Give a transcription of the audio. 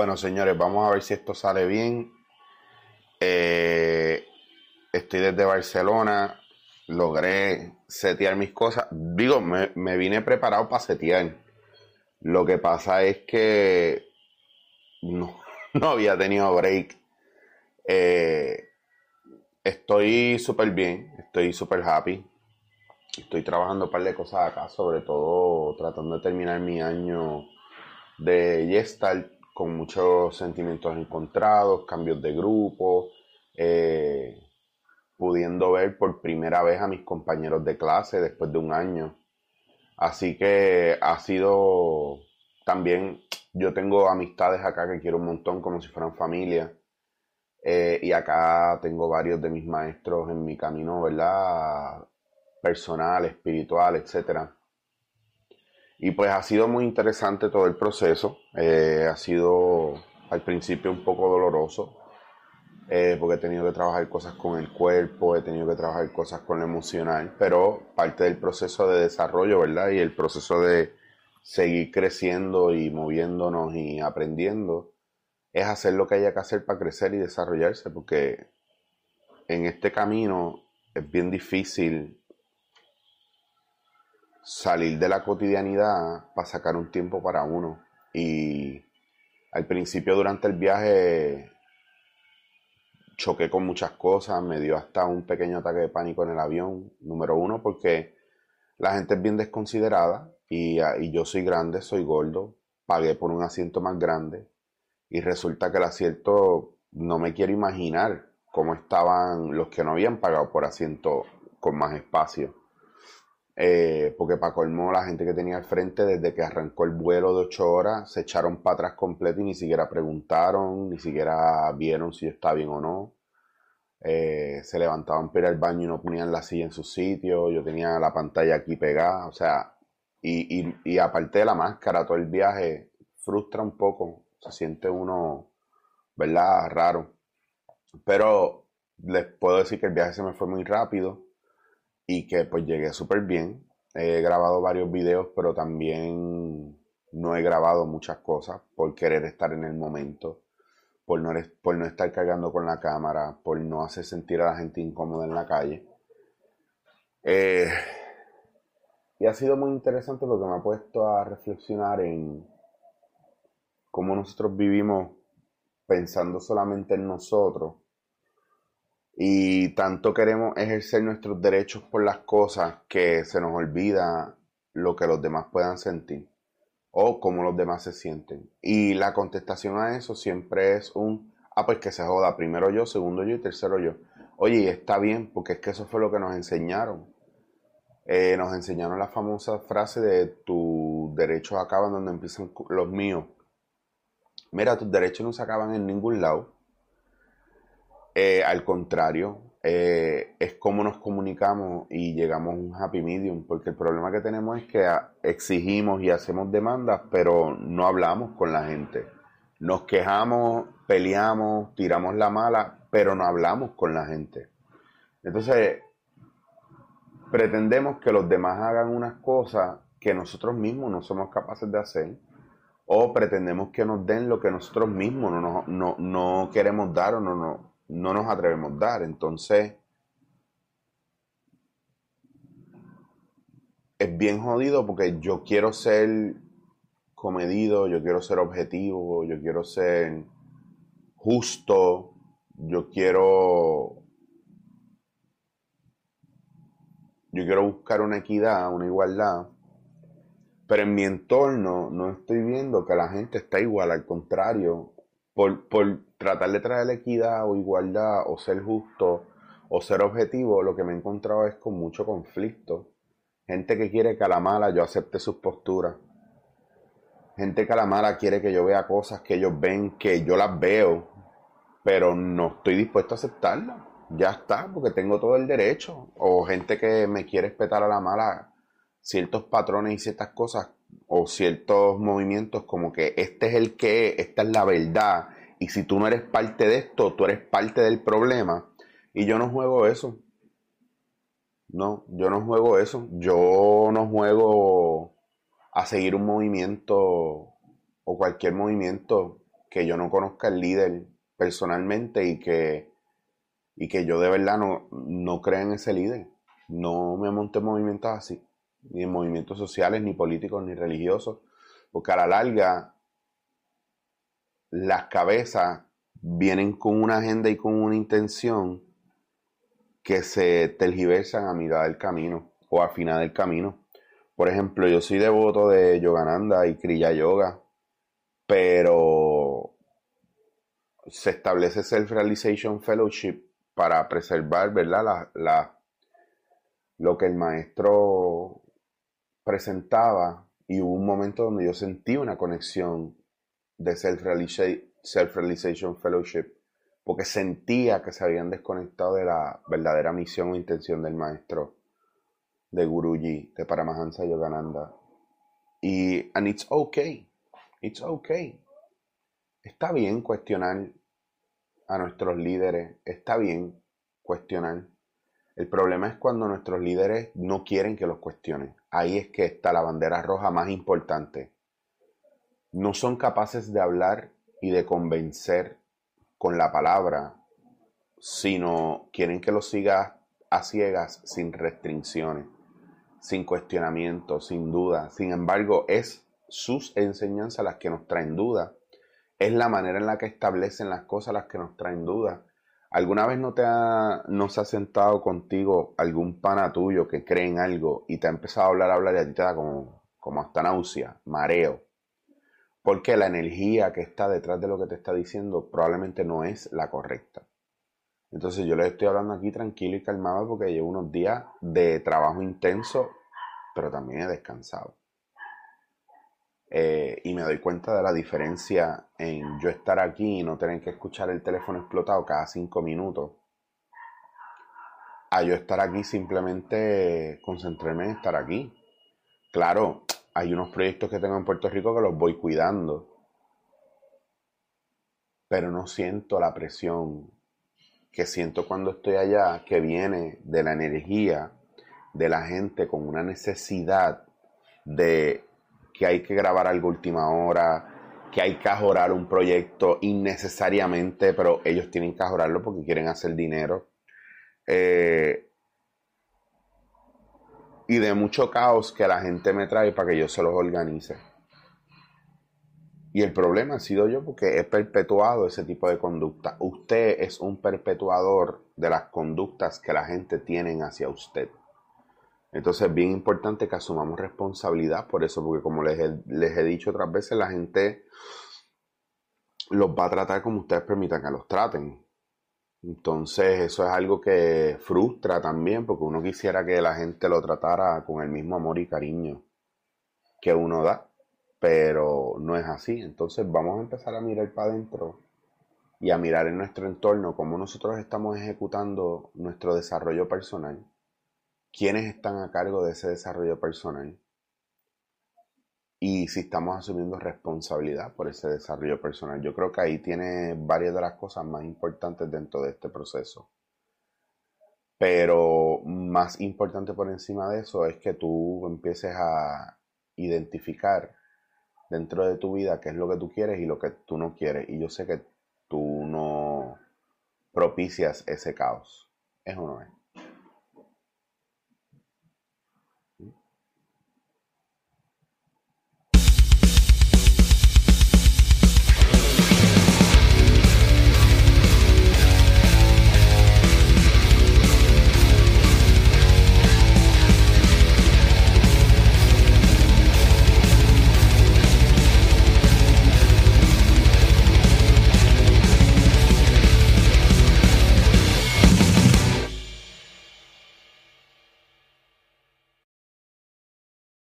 Bueno, señores, vamos a ver si esto sale bien. Eh, estoy desde Barcelona, logré setear mis cosas. Digo, me, vine preparado para setear. Lo que pasa es que no, había tenido break. Eh, estoy súper bien, estoy súper happy. Estoy trabajando un par de cosas acá, sobre todo tratando de terminar mi año de Gestalt con muchos sentimientos encontrados, cambios de grupo, eh, pudiendo ver por primera vez a mis compañeros de clase después de un año. Así que ha sido también, yo tengo amistades acá que quiero un montón como si fueran familia. Eh, y acá tengo varios de mis maestros en mi camino, ¿verdad? Personal, espiritual, etcétera. Y pues ha sido muy interesante todo el proceso. Eh, ha sido al principio un poco doloroso, eh, porque he tenido que trabajar cosas con el cuerpo, he tenido que trabajar cosas con lo emocional, pero parte del proceso de desarrollo, ¿verdad? Y el proceso de seguir creciendo y moviéndonos y aprendiendo, es hacer lo que haya que hacer para crecer y desarrollarse, porque en este camino es bien difícil salir de la cotidianidad para sacar un tiempo para uno. Y al principio durante el viaje choqué con muchas cosas, me dio hasta un pequeño ataque de pánico en el avión, número uno, porque la gente es bien desconsiderada y, y yo soy grande, soy gordo, pagué por un asiento más grande y resulta que el asiento no me quiero imaginar cómo estaban los que no habían pagado por asiento con más espacio. Eh, porque para colmo la gente que tenía al frente desde que arrancó el vuelo de ocho horas se echaron para atrás completo y ni siquiera preguntaron, ni siquiera vieron si yo estaba bien o no. Eh, se levantaban para ir al baño y no ponían la silla en su sitio, yo tenía la pantalla aquí pegada, o sea, y, y, y aparte de la máscara, todo el viaje frustra un poco, se siente uno, ¿verdad? Raro. Pero les puedo decir que el viaje se me fue muy rápido y que pues llegué súper bien. He grabado varios videos, pero también no he grabado muchas cosas por querer estar en el momento, por no, por no estar cargando con la cámara, por no hacer sentir a la gente incómoda en la calle. Eh, y ha sido muy interesante porque me ha puesto a reflexionar en cómo nosotros vivimos pensando solamente en nosotros y tanto queremos ejercer nuestros derechos por las cosas que se nos olvida lo que los demás puedan sentir o cómo los demás se sienten. Y la contestación a eso siempre es un, ah, pues que se joda, primero yo, segundo yo y tercero yo. Oye, está bien, porque es que eso fue lo que nos enseñaron. Eh, nos enseñaron la famosa frase de tus derechos acaban donde empiezan los míos. Mira, tus derechos no se acaban en ningún lado eh, al contrario, eh, es como nos comunicamos y llegamos a un happy medium, porque el problema que tenemos es que exigimos y hacemos demandas, pero no hablamos con la gente. Nos quejamos, peleamos, tiramos la mala, pero no hablamos con la gente. Entonces, pretendemos que los demás hagan unas cosas que nosotros mismos no somos capaces de hacer, o pretendemos que nos den lo que nosotros mismos no, no, no queremos dar o no, no, no nos atrevemos a dar. Entonces, es bien jodido porque yo quiero ser comedido, yo quiero ser objetivo, yo quiero ser justo, yo quiero yo quiero buscar una equidad, una igualdad, pero en mi entorno no estoy viendo que la gente está igual, al contrario, por, por tratar de traer equidad o igualdad o ser justo o ser objetivo, lo que me he encontrado es con mucho conflicto. Gente que quiere que a la mala yo acepte sus posturas. Gente que a la mala quiere que yo vea cosas que ellos ven, que yo las veo, pero no estoy dispuesto a aceptarlas. Ya está, porque tengo todo el derecho. O gente que me quiere respetar a la mala ciertos patrones y ciertas cosas o ciertos movimientos como que este es el que, esta es la verdad, y si tú no eres parte de esto, tú eres parte del problema. Y yo no juego eso. No, yo no juego eso. Yo no juego a seguir un movimiento o cualquier movimiento que yo no conozca el líder personalmente y que, y que yo de verdad no, no crea en ese líder. No me monte en movimientos así, ni en movimientos sociales, ni políticos, ni religiosos, porque a la larga las cabezas vienen con una agenda y con una intención que se tergiversan a mitad del camino o a final del camino. Por ejemplo, yo soy devoto de Yogananda y Kriya Yoga, pero se establece Self-Realization Fellowship para preservar, ¿verdad? La, lo que el maestro presentaba y hubo un momento donde yo sentí una conexión de Self-Realization Fellowship porque sentía que se habían desconectado de la verdadera misión o intención del maestro de Guruji, de Paramahansa Yogananda. Y and it's okay. It's okay. Está bien cuestionar a nuestros líderes, está bien cuestionar. El problema es cuando nuestros líderes no quieren que los cuestionen. Ahí es que está la bandera roja más importante. No son capaces de hablar y de convencer con la palabra, sino quieren que lo sigas a ciegas sin restricciones, sin cuestionamiento, sin duda. Sin embargo, es sus enseñanzas las que nos traen duda. Es la manera en la que establecen las cosas las que nos traen duda. ¿Alguna vez no te ha, no se ha sentado contigo algún pana tuyo que cree en algo y te ha empezado a hablar, a hablar y a ti te da como, como hasta náusea, mareo? Porque la energía que está detrás de lo que te está diciendo probablemente no es la correcta. Entonces yo les estoy hablando aquí tranquilo y calmado porque llevo unos días de trabajo intenso, pero también he descansado. Eh, y me doy cuenta de la diferencia en yo estar aquí y no tener que escuchar el teléfono explotado cada cinco minutos, a yo estar aquí simplemente concentrarme en estar aquí. Claro, hay unos proyectos que tengo en Puerto Rico que los voy cuidando, pero no siento la presión que siento cuando estoy allá, que viene de la energía de la gente con una necesidad de que hay que grabar algo última hora, que hay que ajorar un proyecto innecesariamente, pero ellos tienen que ajorarlo porque quieren hacer dinero. Eh, y de mucho caos que la gente me trae para que yo se los organice. Y el problema ha sido yo porque he perpetuado ese tipo de conducta. Usted es un perpetuador de las conductas que la gente tiene hacia usted. Entonces es bien importante que asumamos responsabilidad por eso, porque como les he, les he dicho otras veces, la gente los va a tratar como ustedes permitan que los traten. Entonces eso es algo que frustra también porque uno quisiera que la gente lo tratara con el mismo amor y cariño que uno da, pero no es así. Entonces vamos a empezar a mirar para adentro y a mirar en nuestro entorno cómo nosotros estamos ejecutando nuestro desarrollo personal, quiénes están a cargo de ese desarrollo personal y si estamos asumiendo responsabilidad por ese desarrollo personal. Yo creo que ahí tiene varias de las cosas más importantes dentro de este proceso. Pero más importante por encima de eso es que tú empieces a identificar dentro de tu vida qué es lo que tú quieres y lo que tú no quieres. Y yo sé que tú no propicias ese caos. Es o no es.